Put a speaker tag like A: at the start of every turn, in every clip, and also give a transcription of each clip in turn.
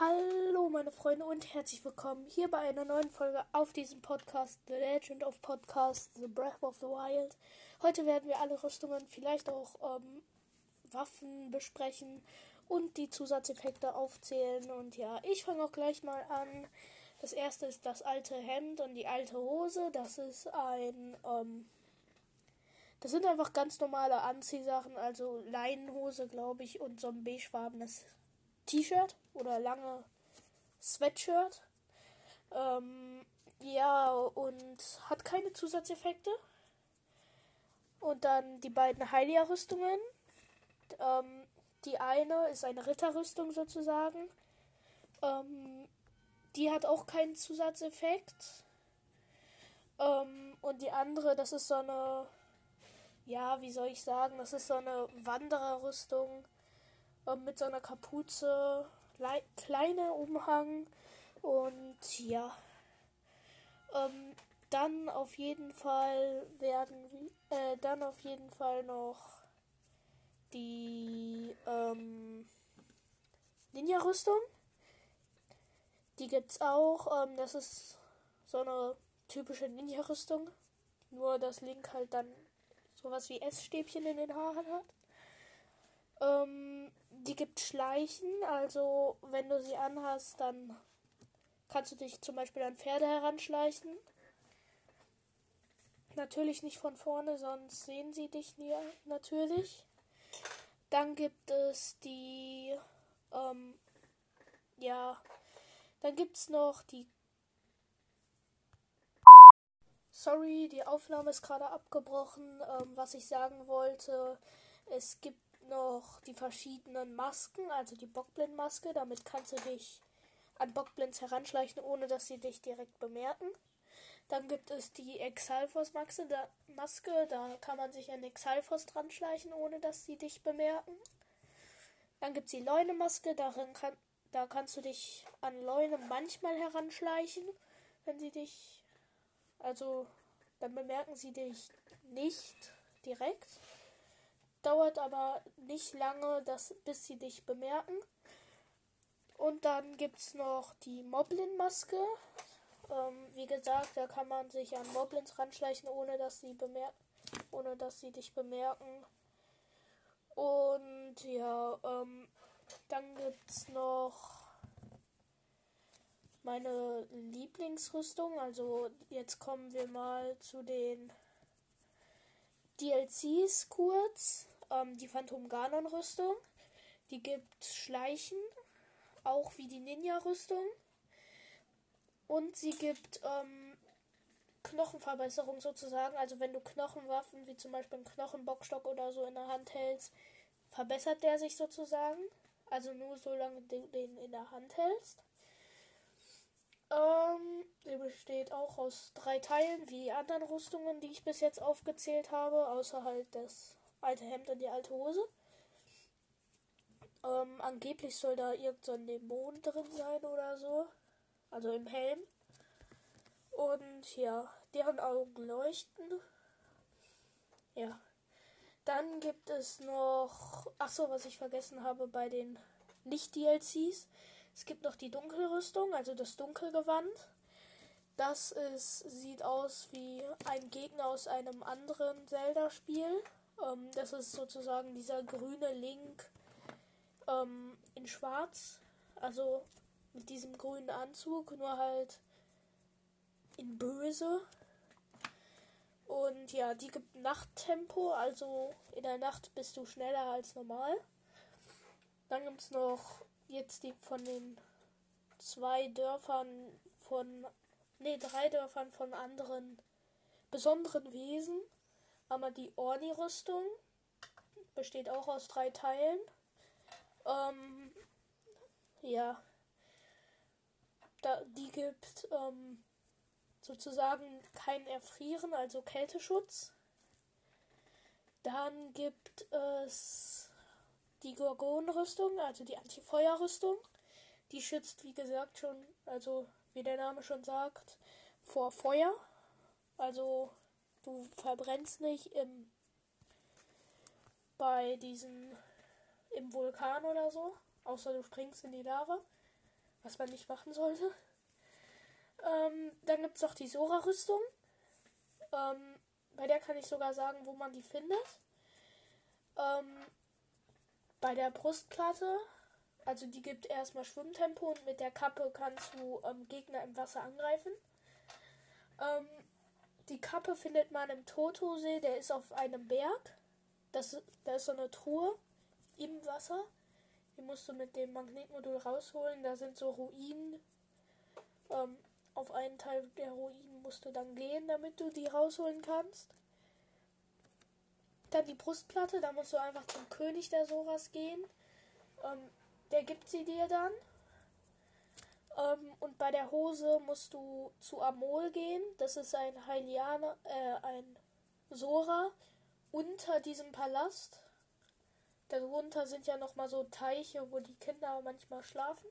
A: Hallo meine Freunde und herzlich willkommen hier bei einer neuen Folge auf diesem Podcast The Legend of Podcast The Breath of the Wild. Heute werden wir alle Rüstungen, vielleicht auch ähm, Waffen besprechen und die Zusatzeffekte aufzählen. Und ja, ich fange auch gleich mal an. Das erste ist das alte Hemd und die alte Hose. Das ist ein, ähm, das sind einfach ganz normale Anziehsachen, also Leinenhose, glaube ich, und so ein beigefarbenes T-Shirt oder lange Sweatshirt. Ähm, ja, und hat keine Zusatzeffekte. Und dann die beiden Heilia-Rüstungen. Ähm, die eine ist eine Ritterrüstung sozusagen. Ähm, die hat auch keinen Zusatzeffekt. Ähm, und die andere, das ist so eine, ja, wie soll ich sagen, das ist so eine Wandererrüstung ähm, mit so einer Kapuze, kleiner Umhang und ja. Ähm, dann auf jeden Fall werden äh, dann auf jeden Fall noch die ähm, Ninja-Rüstung. Die gibt's auch. Ähm, das ist so eine typische Ninja-Rüstung. Nur dass Link halt dann sowas wie Essstäbchen in den Haaren hat. Ähm, die gibt Schleichen, also wenn du sie anhast, dann kannst du dich zum Beispiel an Pferde heranschleichen. Natürlich nicht von vorne, sonst sehen sie dich nie, natürlich. Dann gibt es die, ähm, ja, dann gibt es noch die. Sorry, die Aufnahme ist gerade abgebrochen. Ähm, was ich sagen wollte, es gibt noch die verschiedenen Masken, also die Bockblindmaske. Damit kannst du dich an Bockblinds heranschleichen, ohne dass sie dich direkt bemerken. Dann gibt es die Exalfos-Maske, da, Maske, da kann man sich an Exalfos dran schleichen, ohne dass sie dich bemerken. Dann gibt es die Leune-Maske, darin kann, da kannst du dich an Leune manchmal heranschleichen, wenn sie dich, also dann bemerken sie dich nicht direkt dauert aber nicht lange, dass, bis sie dich bemerken. Und dann gibt es noch die Moblin-Maske. Ähm, wie gesagt, da kann man sich an Moblins ranschleichen, ohne dass sie bemerken, ohne dass sie dich bemerken. Und ja, ähm, dann gibt es noch meine Lieblingsrüstung. Also jetzt kommen wir mal zu den DLCs kurz ähm, die Phantom Ganon Rüstung. Die gibt Schleichen, auch wie die Ninja Rüstung. Und sie gibt ähm, Knochenverbesserung sozusagen. Also wenn du Knochenwaffen, wie zum Beispiel einen Knochenbockstock oder so in der Hand hältst, verbessert der sich sozusagen. Also nur solange du den in der Hand hältst. Ähm, der besteht auch aus drei Teilen, wie die anderen Rüstungen, die ich bis jetzt aufgezählt habe, außer halt das alte Hemd und die alte Hose. Ähm, angeblich soll da irgendein so Dämon drin sein oder so. Also im Helm. Und ja, deren Augen leuchten. Ja. Dann gibt es noch. Achso, was ich vergessen habe bei den Nicht-DLCs. Es gibt noch die Dunkelrüstung, also das Dunkelgewand. Das ist, sieht aus wie ein Gegner aus einem anderen Zelda-Spiel. Ähm, das ist sozusagen dieser grüne Link ähm, in Schwarz. Also mit diesem grünen Anzug, nur halt in Böse. Und ja, die gibt Nachttempo, also in der Nacht bist du schneller als normal. Dann gibt es noch jetzt die von den zwei Dörfern von, ne, drei Dörfern von anderen besonderen Wesen. Einmal die Orni-Rüstung. Besteht auch aus drei Teilen. Ähm, ja. Da, die gibt ähm, sozusagen kein Erfrieren, also Kälteschutz. Dann gibt es die Gorgon-Rüstung, also die Antifeuerrüstung. Die schützt, wie gesagt, schon, also wie der Name schon sagt, vor Feuer. Also du verbrennst nicht im bei diesen im Vulkan oder so, außer du springst in die Lava. was man nicht machen sollte. Ähm, dann gibt es noch die Sora-Rüstung. Ähm, bei der kann ich sogar sagen, wo man die findet. Ähm, bei der Brustplatte, also die gibt erstmal Schwimmtempo und mit der Kappe kannst du ähm, Gegner im Wasser angreifen. Die Kappe findet man im Totosee, der ist auf einem Berg. Das, da ist so eine Truhe im Wasser. Die musst du mit dem Magnetmodul rausholen. Da sind so Ruinen. Ähm, auf einen Teil der Ruinen musst du dann gehen, damit du die rausholen kannst. Dann die Brustplatte, da musst du einfach zum König der Soras gehen. Ähm, der gibt sie dir dann. Ähm, und bei der Hose musst du zu Amol gehen. Das ist ein Hylianer, äh, ein Sora unter diesem Palast. Darunter sind ja nochmal so Teiche, wo die Kinder manchmal schlafen.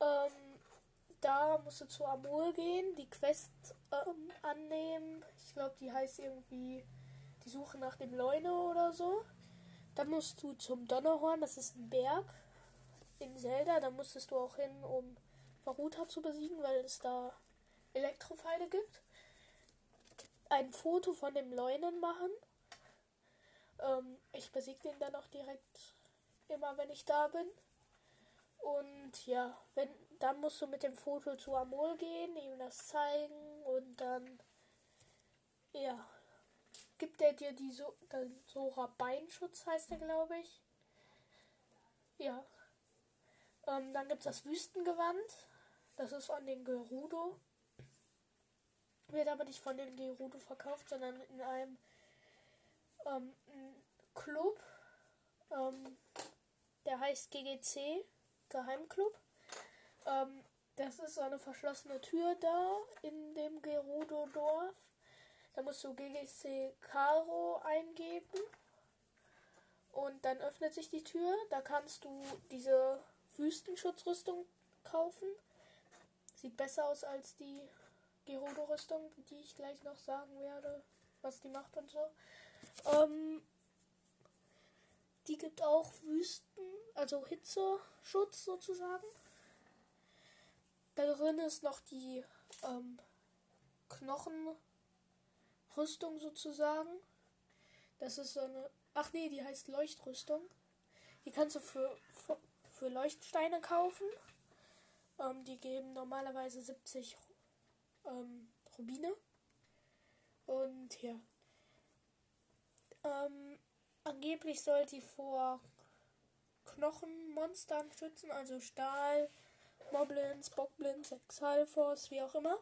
A: Ähm, da musst du zu Amol gehen, die Quest ähm, annehmen. Ich glaube, die heißt irgendwie die Suche nach dem Leune oder so. Dann musst du zum Donnerhorn, das ist ein Berg in Zelda. Da musstest du auch hin, um Varuta zu besiegen, weil es da Elektropfeile gibt. Ein Foto von dem Leunen machen. Ähm, ich besiege den dann auch direkt immer, wenn ich da bin. Und ja, wenn dann musst du mit dem Foto zu Amol gehen, ihm das zeigen und dann ja, gibt er dir die so Sora Beinschutz heißt der, glaube ich. Ja. Ähm, dann gibt es das Wüstengewand. Das ist von den Gerudo. Wird aber nicht von den Gerudo verkauft, sondern in einem ähm, Club. Ähm, der heißt GGC, Geheimclub. Ähm, das ist so eine verschlossene Tür da in dem Gerudo-Dorf. Da musst du GGC Caro eingeben. Und dann öffnet sich die Tür. Da kannst du diese Wüstenschutzrüstung kaufen. Sieht besser aus als die Gerudo-Rüstung, die ich gleich noch sagen werde, was die macht und so. Ähm, die gibt auch Wüsten, also Hitzeschutz sozusagen. Darin ist noch die ähm, Knochenrüstung sozusagen. Das ist so eine. Ach nee, die heißt Leuchtrüstung. Die kannst du für, für, für Leuchtsteine kaufen. Ähm, die geben normalerweise 70 ähm, Rubine. Und ja. Ähm, angeblich soll die vor Knochenmonstern schützen, also Stahl, Moblins, Bockblins, Exalfos, wie auch immer.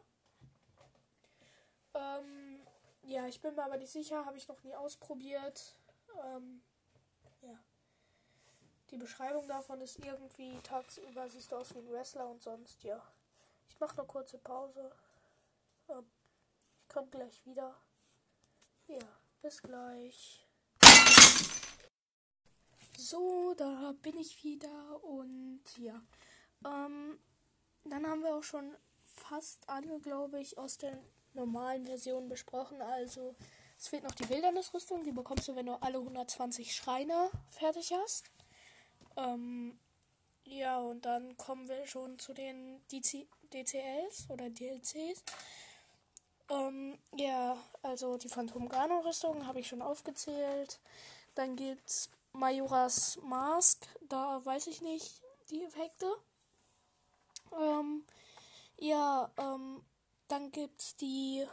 A: Ähm, ja, ich bin mir aber nicht sicher, habe ich noch nie ausprobiert. Ähm. Die Beschreibung davon ist irgendwie tagsüber siehst du aus wie ein Wrestler und sonst, ja. Ich mache eine kurze Pause. Ähm, ich komme gleich wieder. Ja, bis gleich. So, da bin ich wieder und ja. Ähm, dann haben wir auch schon fast alle, glaube ich, aus der normalen Version besprochen. Also es fehlt noch die Wildernissrüstung, die bekommst du, wenn du alle 120 Schreine fertig hast. Ähm, ja, und dann kommen wir schon zu den DC DCLs oder DLCs. Ähm, ja, also die Phantom Gano Rüstung habe ich schon aufgezählt. Dann gibt's Majoras Mask, da weiß ich nicht die Effekte. Ähm, ja, ähm, dann gibt's die.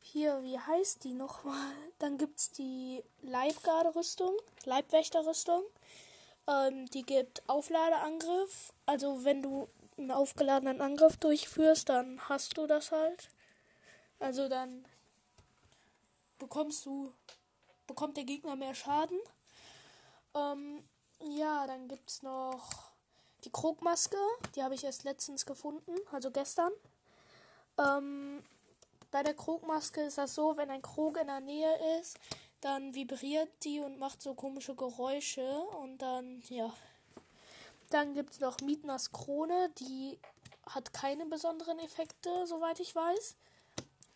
A: Hier, wie heißt die nochmal? Dann gibt's die Leibgarde-Rüstung, Leibwächter-Rüstung. Ähm, die gibt Aufladeangriff. Also wenn du einen aufgeladenen Angriff durchführst, dann hast du das halt. Also dann bekommst du, bekommt der Gegner mehr Schaden. Ähm, ja, dann gibt's noch die Krogmaske, die habe ich erst letztens gefunden, also gestern. Ähm, bei der Krogmaske ist das so, wenn ein Krog in der Nähe ist, dann vibriert die und macht so komische Geräusche und dann, ja. Dann gibt es noch Mietners Krone, die hat keine besonderen Effekte, soweit ich weiß.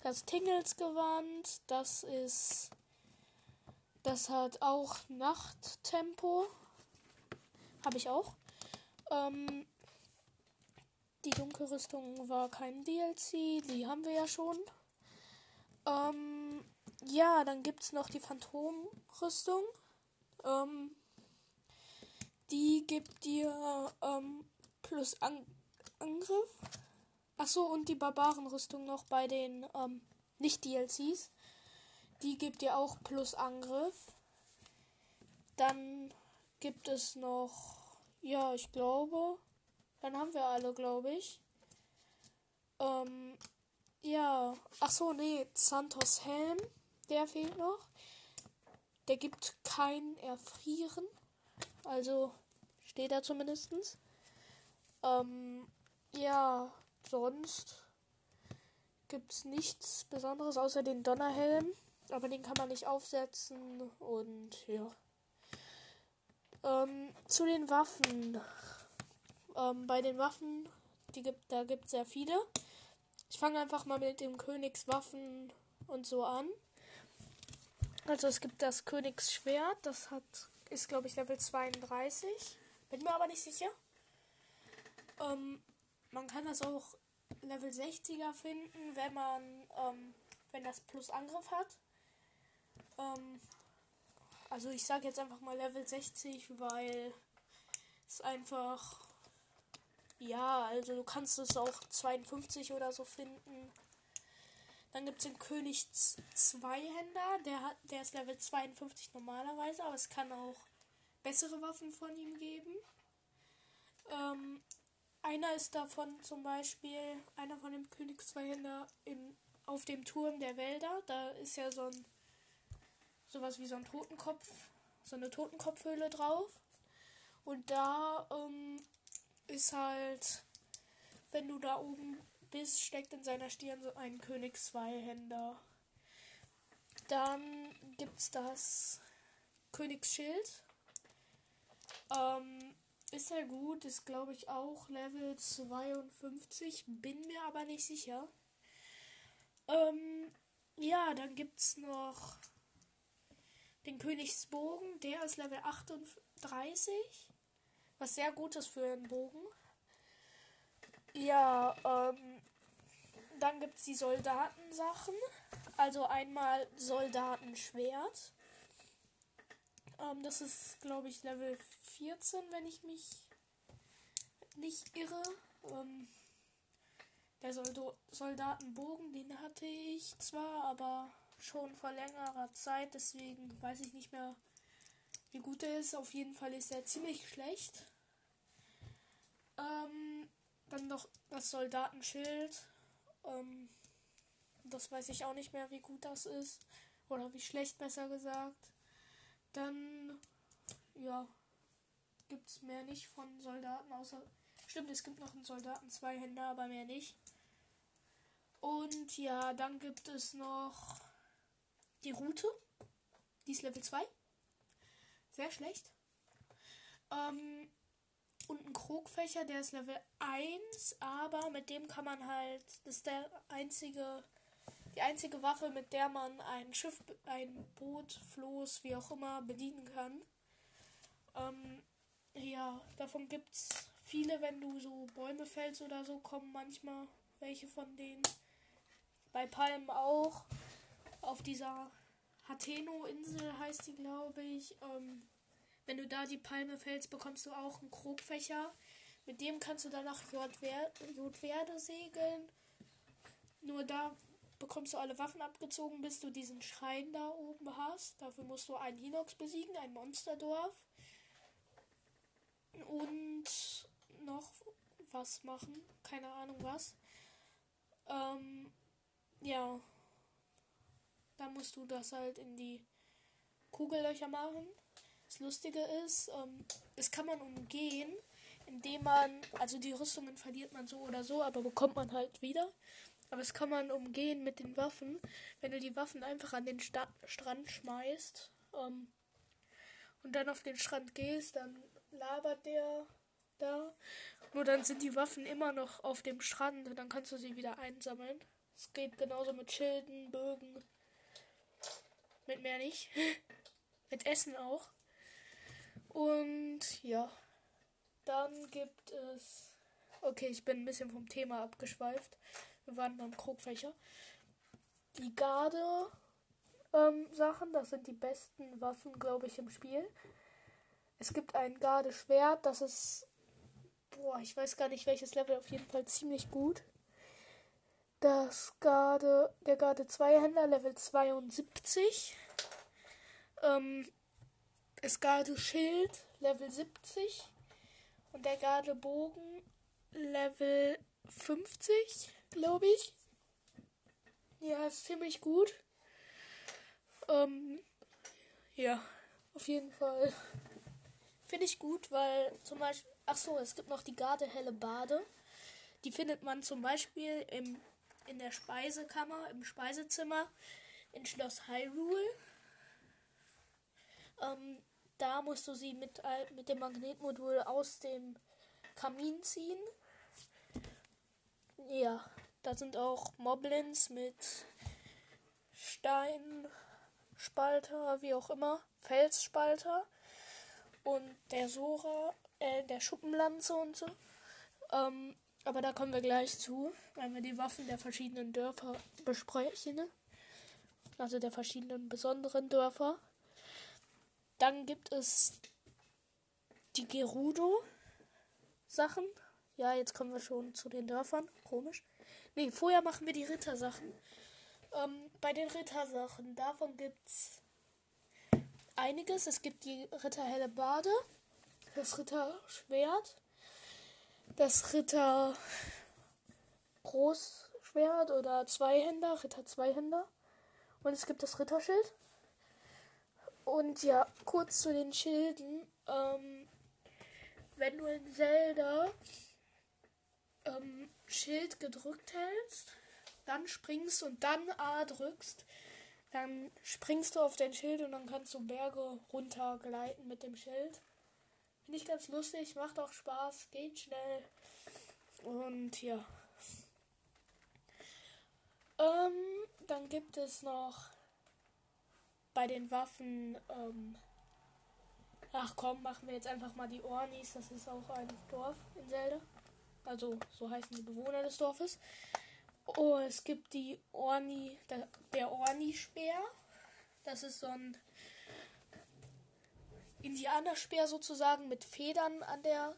A: Das Tingelsgewand, das ist. Das hat auch Nachttempo. Habe ich auch. Ähm, die Dunkelrüstung war kein DLC, die haben wir ja schon. Ähm, ja, dann gibt es noch die Phantomrüstung. Ähm, die gibt dir ähm, plus An Angriff. Achso, und die Barbarenrüstung noch bei den ähm, Nicht-DLCs. Die gibt dir auch plus Angriff. Dann gibt es noch, ja, ich glaube, dann haben wir alle, glaube ich. Ähm, ja, ach so, nee, Santos Helm, der fehlt noch. Der gibt kein Erfrieren. Also steht da zumindestens. Ähm, ja, sonst gibt es nichts Besonderes außer den Donnerhelm. Aber den kann man nicht aufsetzen. Und ja. Ähm, zu den Waffen. Ähm, bei den Waffen, die gibt, da gibt es sehr viele. Ich fange einfach mal mit dem Königswaffen und so an. Also es gibt das Königsschwert, das hat ist glaube ich Level 32. Bin mir aber nicht sicher. Ähm, man kann das auch Level 60er finden, wenn man ähm, wenn das Plus Angriff hat. Ähm, also ich sage jetzt einfach mal Level 60, weil es einfach ja, also du kannst es auch 52 oder so finden. Dann gibt es den König Zweihänder, der hat, der ist Level 52 normalerweise, aber es kann auch bessere Waffen von ihm geben. Ähm, einer ist davon zum Beispiel, einer von dem König Zweihänder im, auf dem Turm der Wälder. Da ist ja so ein sowas wie so ein Totenkopf, so eine Totenkopfhöhle drauf. Und da ähm, ist halt, wenn du da oben bist, steckt in seiner Stirn so ein König Zweihänder. Dann gibt's das Königsschild. Ähm, ist ja gut, ist glaube ich auch Level 52, bin mir aber nicht sicher. Ähm, ja, dann gibt's noch den Königsbogen, der ist Level 38. Was sehr gut ist für einen Bogen. Ja, ähm, dann gibt es die Soldatensachen. Also einmal Soldatenschwert. Ähm, das ist, glaube ich, Level 14, wenn ich mich nicht irre. Ähm, der Soldo Soldatenbogen, den hatte ich zwar, aber schon vor längerer Zeit, deswegen weiß ich nicht mehr, wie gut er ist. Auf jeden Fall ist er ziemlich schlecht. Ähm, dann noch das Soldatenschild. Ähm, das weiß ich auch nicht mehr, wie gut das ist. Oder wie schlecht, besser gesagt. Dann, ja, gibt es mehr nicht von Soldaten, außer. Stimmt, es gibt noch einen Soldaten, zwei Hände, aber mehr nicht. Und ja, dann gibt es noch die Route. Die ist Level 2. Sehr schlecht. Ähm, und ein Krogfächer, der ist Level 1, aber mit dem kann man halt, das ist der einzige, die einzige Waffe, mit der man ein Schiff, ein Boot, Floß, wie auch immer, bedienen kann. Ähm, ja, davon gibt's viele, wenn du so Bäume fällst oder so, kommen manchmal welche von denen. Bei Palmen auch. Auf dieser Hateno-Insel heißt die, glaube ich. Ähm, wenn du da die Palme fällst, bekommst du auch einen Krogfächer. Mit dem kannst du dann nach Jodwerde segeln. Nur da bekommst du alle Waffen abgezogen, bis du diesen Schrein da oben hast. Dafür musst du einen Hinox besiegen, ein Monsterdorf. Und noch was machen. Keine Ahnung was. Ähm, ja. Dann musst du das halt in die Kugellöcher machen. Das Lustige ist, ähm, das kann man umgehen, indem man, also die Rüstungen verliert man so oder so, aber bekommt man halt wieder. Aber das kann man umgehen mit den Waffen, wenn du die Waffen einfach an den Sta Strand schmeißt ähm, und dann auf den Strand gehst, dann labert der da. Nur dann sind die Waffen immer noch auf dem Strand und dann kannst du sie wieder einsammeln. Es geht genauso mit Schilden, Bögen. Mit mehr nicht. mit Essen auch. Und ja, dann gibt es. Okay, ich bin ein bisschen vom Thema abgeschweift. Wir waren beim Krogfächer. Die Garde ähm, Sachen, das sind die besten Waffen, glaube ich, im Spiel. Es gibt ein Garde-Schwert, das ist. Boah, ich weiß gar nicht welches Level, auf jeden Fall ziemlich gut. Das Garde, der Garde 2 Händler Level 72. Ähm, das Garde Schild Level 70. Und der Garde Bogen Level 50, glaube ich. Ja, ist ziemlich gut. Ähm, ja, auf jeden Fall. Finde ich gut, weil zum Beispiel. Ach so, es gibt noch die Garde Helle Bade. Die findet man zum Beispiel im, in der Speisekammer, im Speisezimmer in Schloss Hyrule. Ähm, da musst du sie mit, mit dem Magnetmodul aus dem Kamin ziehen. Ja, da sind auch Moblins mit Steinspalter, wie auch immer, Felsspalter und der Sora, äh, der Schuppenlanze und so. Ähm, aber da kommen wir gleich zu, wenn wir die Waffen der verschiedenen Dörfer besprechen. Also der verschiedenen besonderen Dörfer. Dann gibt es die Gerudo-Sachen. Ja, jetzt kommen wir schon zu den Dörfern. Komisch. Ne, vorher machen wir die Rittersachen. Ähm, bei den Rittersachen, davon gibt es einiges. Es gibt die Ritterhelle Bade, das Ritterschwert, das Ritter Großschwert oder Zweihänder, Ritter Zweihänder. Und es gibt das Ritterschild. Und ja, kurz zu den Schilden. Ähm, wenn du in Zelda ähm, Schild gedrückt hältst, dann springst und dann A drückst, dann springst du auf dein Schild und dann kannst du Berge runtergleiten mit dem Schild. Finde ich ganz lustig, macht auch Spaß, geht schnell. Und ja. Ähm, dann gibt es noch bei den Waffen. Ähm, ach komm, machen wir jetzt einfach mal die Ornis. Das ist auch ein Dorf in Zelda. Also so heißen die Bewohner des Dorfes. Oh, es gibt die Orni, der, Orni-Speer. Das ist so ein Indianerspeer sozusagen mit Federn an der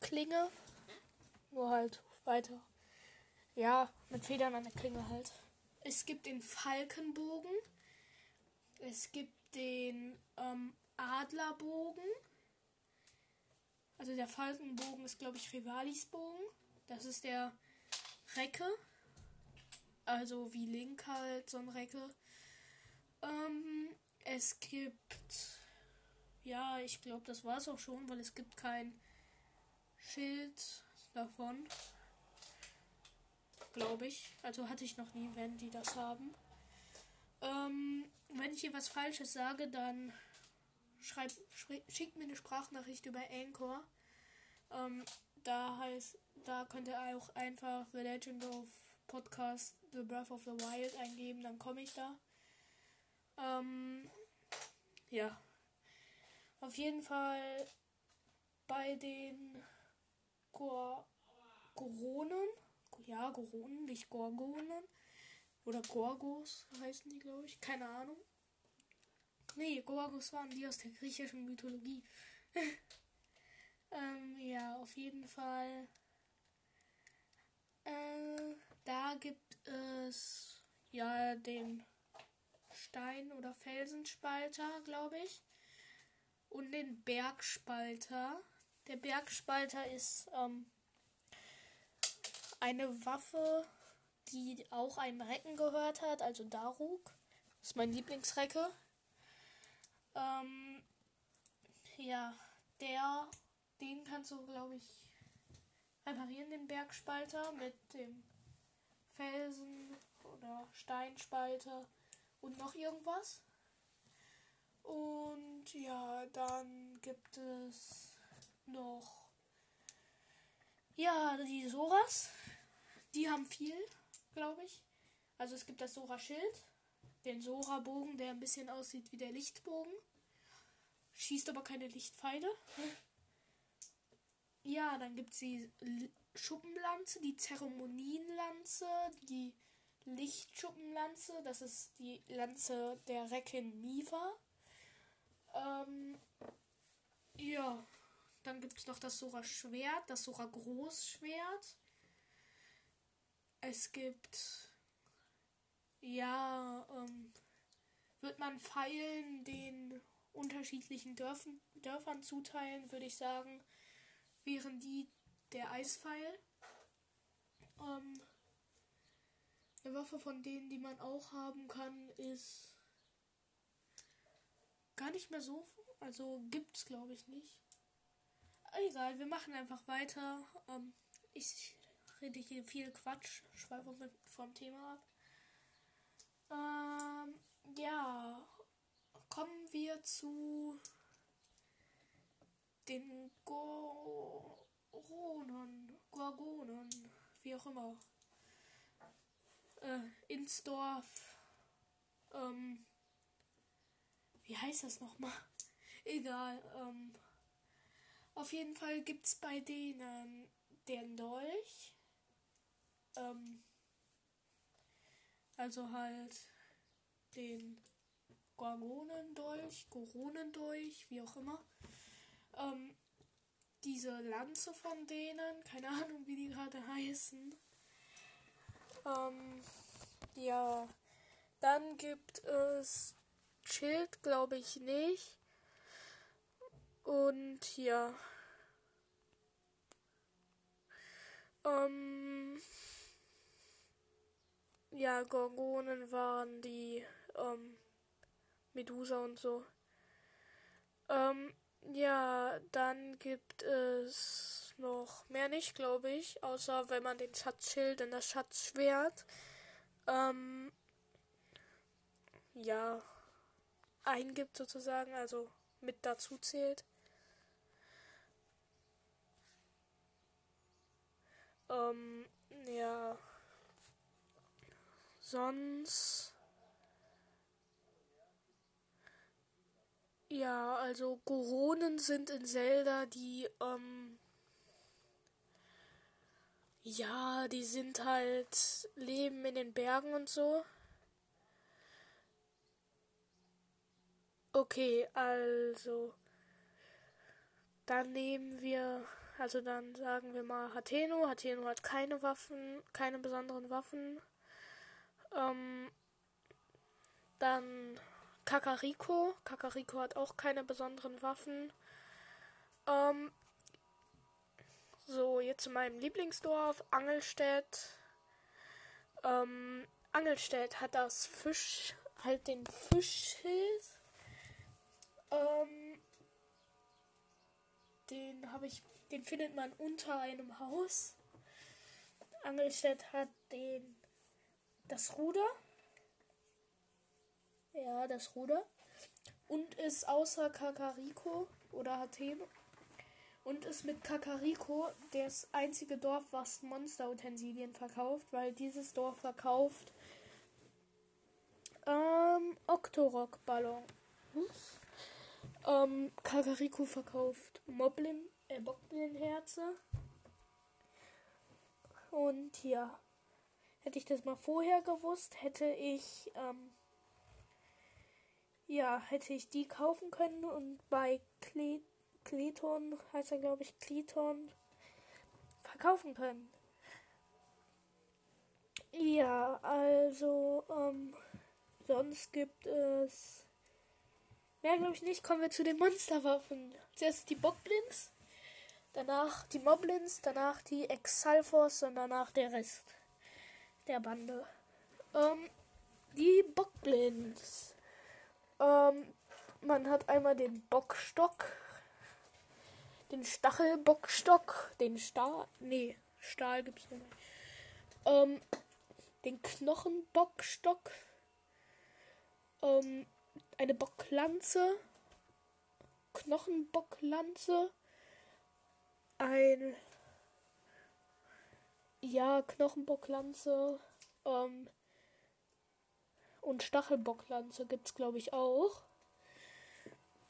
A: Klinge. Nur halt weiter. Ja, mit Federn an der Klinge halt. Es gibt den Falkenbogen. Es gibt den ähm, Adlerbogen. Also der Falkenbogen ist, glaube ich, Rivalis Bogen. Das ist der Recke. Also wie Link halt, so ein Recke. Ähm, es gibt. Ja, ich glaube, das war es auch schon, weil es gibt kein Schild davon. Glaube ich. Also hatte ich noch nie, wenn die das haben. Ähm, wenn ich hier was Falsches sage, dann schreib, schickt mir eine Sprachnachricht über Anchor. Ähm, da heißt, da könnt ihr auch einfach The Legend of Podcast The Breath of the Wild eingeben, dann komme ich da. Ähm, ja. Auf jeden Fall bei den Gor Goronen, ja, Goronen, nicht Gorgonen. Oder Gorgos heißen die, glaube ich. Keine Ahnung. Nee, Gorgos waren die aus der griechischen Mythologie. ähm, ja, auf jeden Fall. Äh, da gibt es ja den Stein- oder Felsenspalter, glaube ich. Und den Bergspalter. Der Bergspalter ist ähm, eine Waffe, die auch einem Recken gehört hat, also Daruk. Das ist mein Lieblingsrecke. Ähm, ja, der, den kannst du, glaube ich, reparieren, den Bergspalter mit dem Felsen oder Steinspalter und noch irgendwas. Und ja, dann gibt es noch ja, die Soras. Die haben viel, glaube ich. Also es gibt das Sora-Schild, den Sora-Bogen, der ein bisschen aussieht wie der Lichtbogen. Schießt aber keine Lichtpfeile. ja, dann gibt es die Schuppenlanze, die Zeremonienlanze, die Lichtschuppenlanze, das ist die Lanze der Recken Miva. Ähm, ja, dann gibt es noch das Sora Schwert, das Sora Großschwert. Es gibt, ja, ähm, wird man Pfeilen den unterschiedlichen Dörfern, Dörfern zuteilen, würde ich sagen, wären die der Eispfeil. Ähm, eine Waffe von denen, die man auch haben kann, ist gar nicht mehr so. Also gibt's glaube ich nicht. Egal, wir machen einfach weiter. Ähm, ich rede hier viel Quatsch, schweife vom Thema ab. Ähm, ja, kommen wir zu den Goronen, Gorgonen, wie auch immer. Äh, ins Dorf. Ähm, wie heißt das nochmal? Egal. Ähm, auf jeden Fall gibt es bei denen den Dolch. Ähm, also halt den Gorgonendolch, Goronendolch, wie auch immer. Ähm, diese Lanze von denen, keine Ahnung, wie die gerade heißen. Ähm, ja, dann gibt es Schild, glaube ich nicht. Und ja. Ähm, ja, Gorgonen waren die ähm, Medusa und so. Ähm, ja, dann gibt es noch mehr nicht, glaube ich, außer wenn man den Schatzschild in das Schatzschwert ähm, ja eingibt sozusagen, also mit dazu zählt. Ähm, ja. Sonst. Ja, also Goronen sind in Zelda die, ähm, ja, die sind halt, leben in den Bergen und so. Okay, also, dann nehmen wir, also dann sagen wir mal Hateno. Hateno hat keine Waffen, keine besonderen Waffen. Ähm, dann Kakariko. Kakariko hat auch keine besonderen Waffen. Ähm, so, jetzt zu meinem Lieblingsdorf, Angelstedt. Ähm, Angelstedt hat das Fisch, halt den Fischschild. Ähm, den habe ich, den findet man unter einem Haus. Angelstedt hat den, das Ruder. Ja, das Ruder. Und ist außer Kakariko oder Hateno und ist mit Kakariko das einzige Dorf, was Monsterutensilien verkauft, weil dieses Dorf verkauft ähm, Octorok-Ballon. Ähm, Kakariko verkauft Moblin, äh, Bockblin-Herze. Und ja, hätte ich das mal vorher gewusst, hätte ich ähm, ja, hätte ich die kaufen können und bei Kle Kleton, heißt er glaube ich, Kleton, verkaufen können. Ja, also, ähm, sonst gibt es. Mehr glaube ich nicht. Kommen wir zu den Monsterwaffen. Zuerst die Bockblins, danach die Moblins, danach die Exalfos und danach der Rest der Bande. Ähm, die Bockblins. Ähm, man hat einmal den Bockstock, den Stachelbockstock, den Stahl, nee, Stahl gibt's nicht. Ähm, den Knochenbockstock, ähm, eine Bocklanze, Knochenbocklanze, ein ja, Knochenbocklanze, ähm, und Stachelbocklanze gibt es, glaube ich, auch.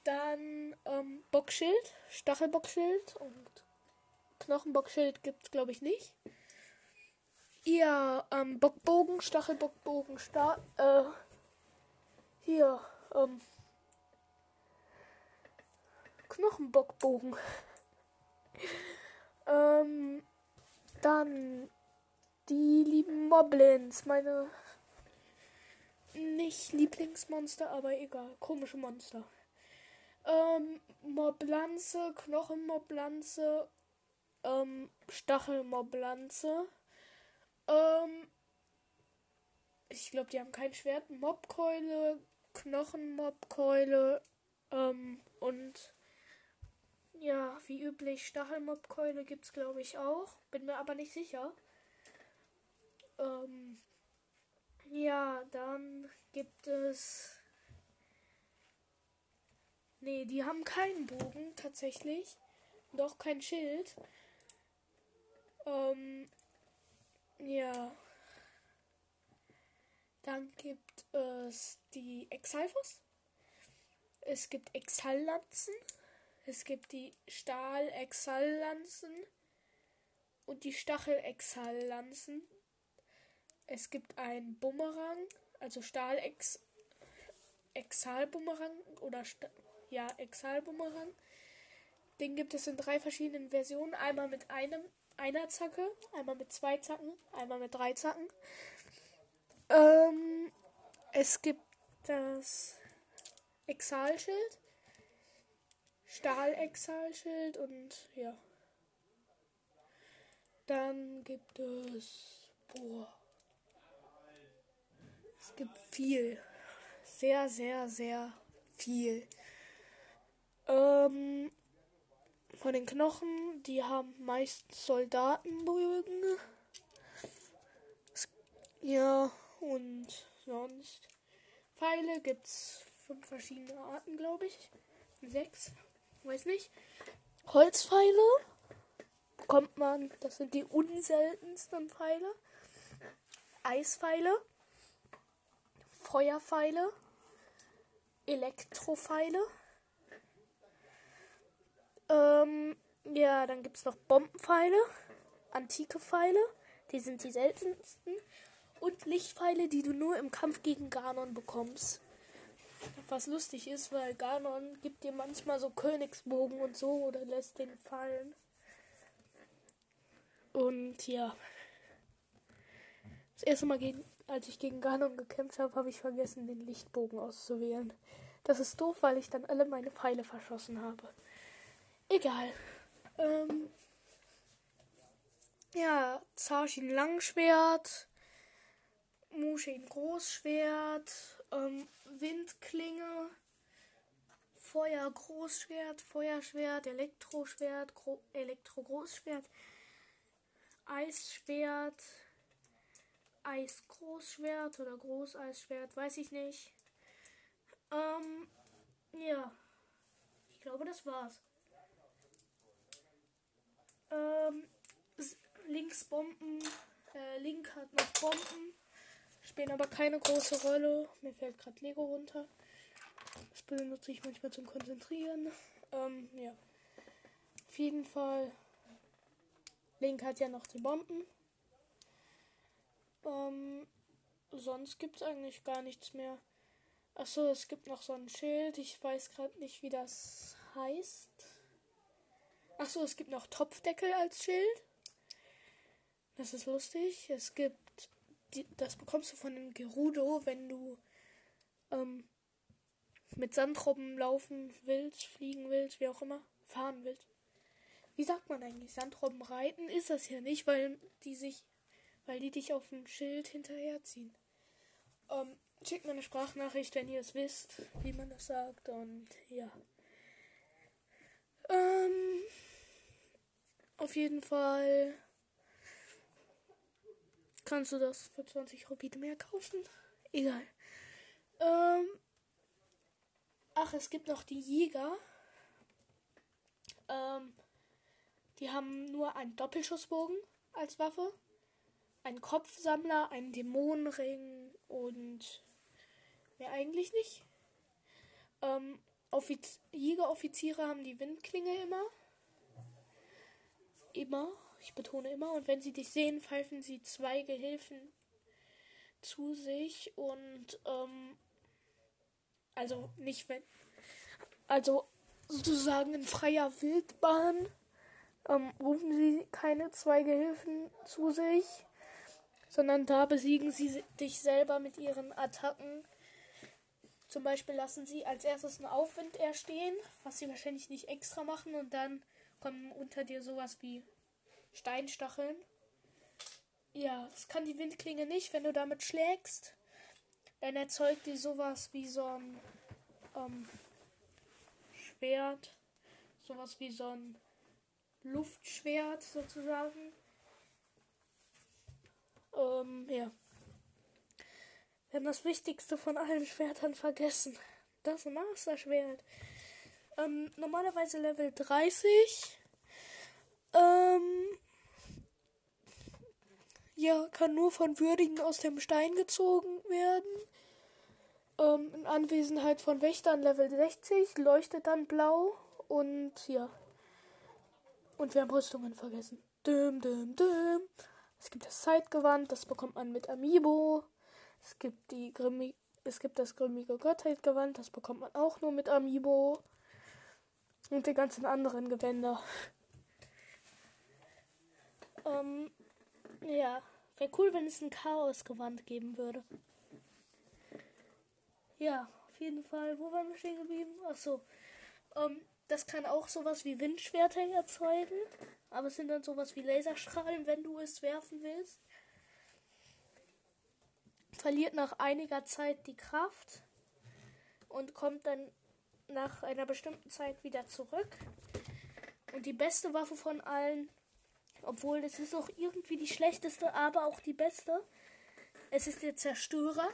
A: Dann ähm, Bockschild, Stachelbockschild und Knochenbockschild gibt's glaube ich nicht. Ja, ähm, Bockbogen, Stachelbockbogen, Sta äh, hier, ähm, Knochenbockbogen. ähm, dann die lieben Moblins, meine nicht Lieblingsmonster, aber egal, komische Monster. Ähm, Moblanze, Knochenmoblanze, ähm, Stachelmoblanze. Ähm, ich glaube, die haben kein Schwert. Mobkeule, Knochenmobkeule, ähm, und ja, wie üblich, Stachelmobkeule gibt es, glaube ich, auch. Bin mir aber nicht sicher. Ähm, ja, dann gibt es Nee, die haben keinen Bogen tatsächlich. Doch kein Schild. Ähm, ja. Dann gibt es die Exalfos. Es gibt Exallanzen. Es gibt die Stahl-Exallanzen und die Stachel-Exallanzen. Es gibt ein Bumerang, also Stahl-Exal-Bumerang oder Sta ja, Exal-Bumerang. Den gibt es in drei verschiedenen Versionen. Einmal mit einem, einer Zacke, einmal mit zwei Zacken, einmal mit drei Zacken. Ähm, es gibt das Exalschild, Stahl-Exalschild und ja. Dann gibt es. Boah. Es gibt viel. Sehr, sehr, sehr viel. Ähm, von den Knochen, die haben meist Soldatenbögen. Ja, und sonst. Pfeile gibt's fünf verschiedene Arten, glaube ich. Sechs, weiß nicht. Holzpfeile bekommt man, das sind die unseltensten Pfeile. Eispfeile, Feuerpfeile, Elektropfeile. Ähm, ja, dann gibt es noch Bombenpfeile, antike Pfeile, die sind die seltensten. Und Lichtpfeile, die du nur im Kampf gegen Ganon bekommst. Was lustig ist, weil Ganon gibt dir manchmal so Königsbogen und so oder lässt den fallen. Und ja. Das erste Mal, gegen, als ich gegen Ganon gekämpft habe, habe ich vergessen, den Lichtbogen auszuwählen. Das ist doof, weil ich dann alle meine Pfeile verschossen habe. Egal. Ähm, ja, Zarshin Langschwert, Mushin Großschwert, ähm, Windklinge, Feuer Großschwert, Feuerschwert, Elektroschwert, Gro Elektro Großschwert, Eisschwert, Eisgroßschwert oder Großeisschwert, weiß ich nicht. Ähm, ja. Ich glaube, das war's. Ähm, links Bomben. Äh, Link hat noch Bomben. Spielen aber keine große Rolle. Mir fällt gerade Lego runter. Das benutze ich manchmal zum Konzentrieren. Ähm, ja. Auf jeden Fall. Link hat ja noch die Bomben. Ähm, sonst gibt es eigentlich gar nichts mehr. Achso, es gibt noch so ein Schild. Ich weiß gerade nicht, wie das heißt. Achso, es gibt noch Topfdeckel als Schild. Das ist lustig. Es gibt. Das bekommst du von dem Gerudo, wenn du ähm, mit Sandrobben laufen willst, fliegen willst, wie auch immer, fahren willst. Wie sagt man eigentlich? Sandrobben reiten ist das ja nicht, weil die sich, weil die dich auf ein Schild hinterherziehen. Ähm, schickt mir eine Sprachnachricht, wenn ihr es wisst, wie man das sagt. Und ja. Ähm, auf jeden Fall kannst du das für 20 Rubine mehr kaufen. Egal. Ähm, ach, es gibt noch die Jäger. Ähm, die haben nur einen Doppelschussbogen als Waffe, einen Kopfsammler, einen Dämonenring und mehr eigentlich nicht. Ähm, Offiz Jägeroffiziere haben die Windklinge immer. immer, ich betone immer, und wenn sie dich sehen, pfeifen sie zwei Gehilfen zu sich und ähm, also nicht wenn, also sozusagen in freier Wildbahn ähm, rufen sie keine zwei Gehilfen zu sich, sondern da besiegen sie dich selber mit ihren Attacken. Zum Beispiel lassen sie als erstes einen Aufwind erstehen, was sie wahrscheinlich nicht extra machen, und dann kommen unter dir sowas wie Steinstacheln. Ja, das kann die Windklinge nicht, wenn du damit schlägst. Dann erzeugt die sowas wie so ein ähm, Schwert, sowas wie so ein Luftschwert sozusagen. Ähm, ja. Wir haben das Wichtigste von allen Schwertern vergessen. Das Master-Schwert. Ähm, normalerweise Level 30. Ähm, ja, kann nur von Würdigen aus dem Stein gezogen werden. Ähm, in Anwesenheit von Wächtern Level 60 leuchtet dann blau und ja. Und wir haben Rüstungen vergessen. Düm, düm, düm. Es gibt das Zeitgewand, das bekommt man mit Amiibo. Es gibt die Grimmi es gibt das grimmige Gottheitgewand, das bekommt man auch nur mit Amiibo. Und die ganzen anderen Gewänder. Ähm, ja. Wäre cool, wenn es ein Chaosgewand geben würde. Ja, auf jeden Fall. Wo waren wir stehen geblieben? Achso. Ähm, das kann auch sowas wie Windschwerter erzeugen. Aber es sind dann sowas wie Laserstrahlen, wenn du es werfen willst. Verliert nach einiger Zeit die Kraft und kommt dann nach einer bestimmten Zeit wieder zurück. Und die beste Waffe von allen, obwohl das ist auch irgendwie die schlechteste, aber auch die beste. Es ist der Zerstörer.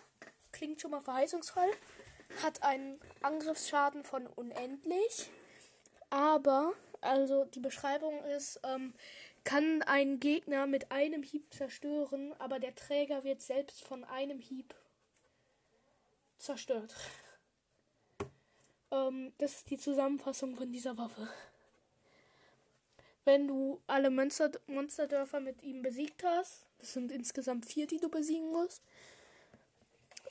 A: Klingt schon mal verheißungsvoll. Hat einen Angriffsschaden von unendlich aber, also die Beschreibung ist, ähm, kann einen Gegner mit einem Hieb zerstören, aber der Träger wird selbst von einem Hieb zerstört. Ähm, das ist die Zusammenfassung von dieser Waffe. Wenn du alle Monster Monsterdörfer mit ihm besiegt hast, das sind insgesamt vier, die du besiegen musst,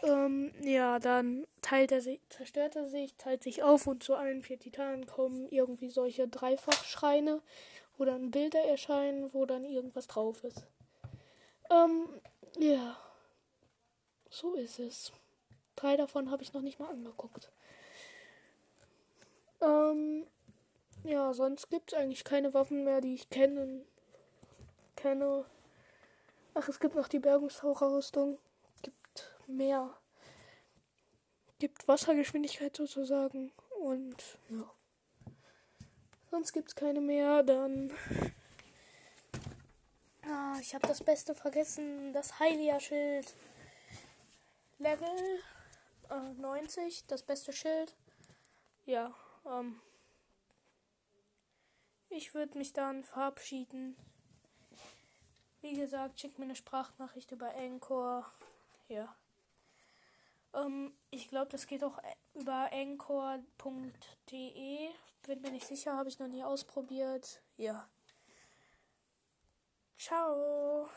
A: ähm, ja, dann teilt er sich, zerstört er sich, teilt sich auf und zu allen vier Titanen kommen irgendwie solche Dreifachschreine, wo dann Bilder erscheinen, wo dann irgendwas drauf ist. Ähm, ja. So ist es. Drei davon habe ich noch nicht mal angeguckt. Ähm, ja, sonst gibt es eigentlich keine Waffen mehr, die ich kenne. kenne. Ach, es gibt noch die Bergungstaucherrüstung mehr gibt Wassergeschwindigkeit sozusagen und ja. Sonst gibt es keine mehr, dann. Ah, ich habe das Beste vergessen, das Heilia-Schild. Level äh, 90, das beste Schild. Ja, ähm. Ich würde mich dann verabschieden. Wie gesagt, schickt mir eine Sprachnachricht über Anchor. Ja. Ähm, ich glaube, das geht auch äh, über anchor.de. Bin mir nicht sicher, habe ich noch nie ausprobiert. Ja. Ciao.